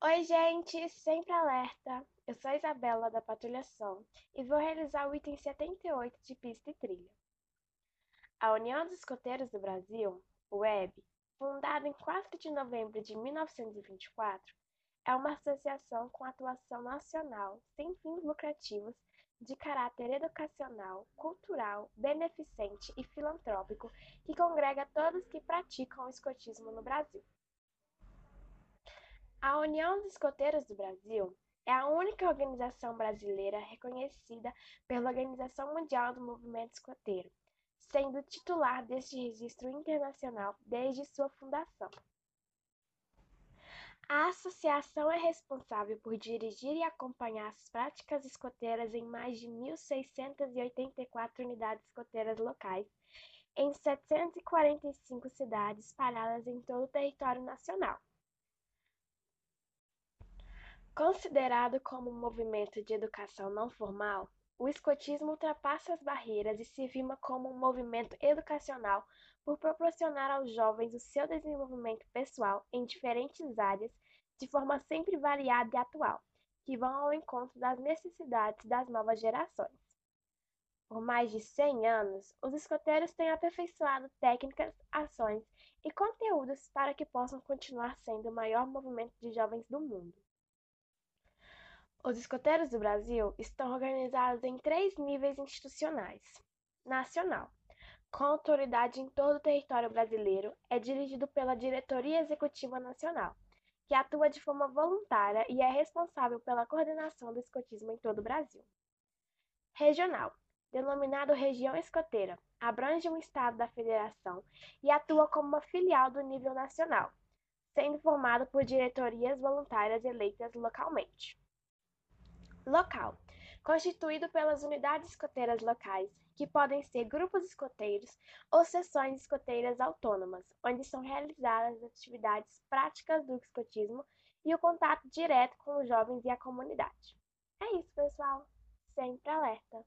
Oi, gente, sempre alerta! Eu sou a Isabela da Patrulhação e vou realizar o item 78 de pista e trilha. A União dos Escoteiros do Brasil, UEB, fundada em 4 de novembro de 1924, é uma associação com atuação nacional sem fins lucrativos de caráter educacional, cultural, beneficente e filantrópico que congrega todos que praticam o escotismo no Brasil. A União dos Escoteiros do Brasil é a única organização brasileira reconhecida pela Organização Mundial do Movimento Escoteiro, sendo titular deste registro internacional desde sua fundação. A associação é responsável por dirigir e acompanhar as práticas escoteiras em mais de 1.684 unidades escoteiras locais, em 745 cidades espalhadas em todo o território nacional. Considerado como um movimento de educação não formal, o escotismo ultrapassa as barreiras e se firma como um movimento educacional por proporcionar aos jovens o seu desenvolvimento pessoal em diferentes áreas de forma sempre variada e atual, que vão ao encontro das necessidades das novas gerações. Por mais de 100 anos, os escoteiros têm aperfeiçoado técnicas, ações e conteúdos para que possam continuar sendo o maior movimento de jovens do mundo. Os escoteiros do Brasil estão organizados em três níveis institucionais: nacional, com autoridade em todo o território brasileiro, é dirigido pela Diretoria Executiva Nacional, que atua de forma voluntária e é responsável pela coordenação do escotismo em todo o Brasil. Regional, denominado Região Escoteira, abrange um estado da federação e atua como uma filial do nível nacional, sendo formado por diretorias voluntárias eleitas localmente. Local: constituído pelas unidades escoteiras locais, que podem ser grupos escoteiros ou seções escoteiras autônomas, onde são realizadas as atividades práticas do escotismo e o contato direto com os jovens e a comunidade. É isso, pessoal. Sempre alerta!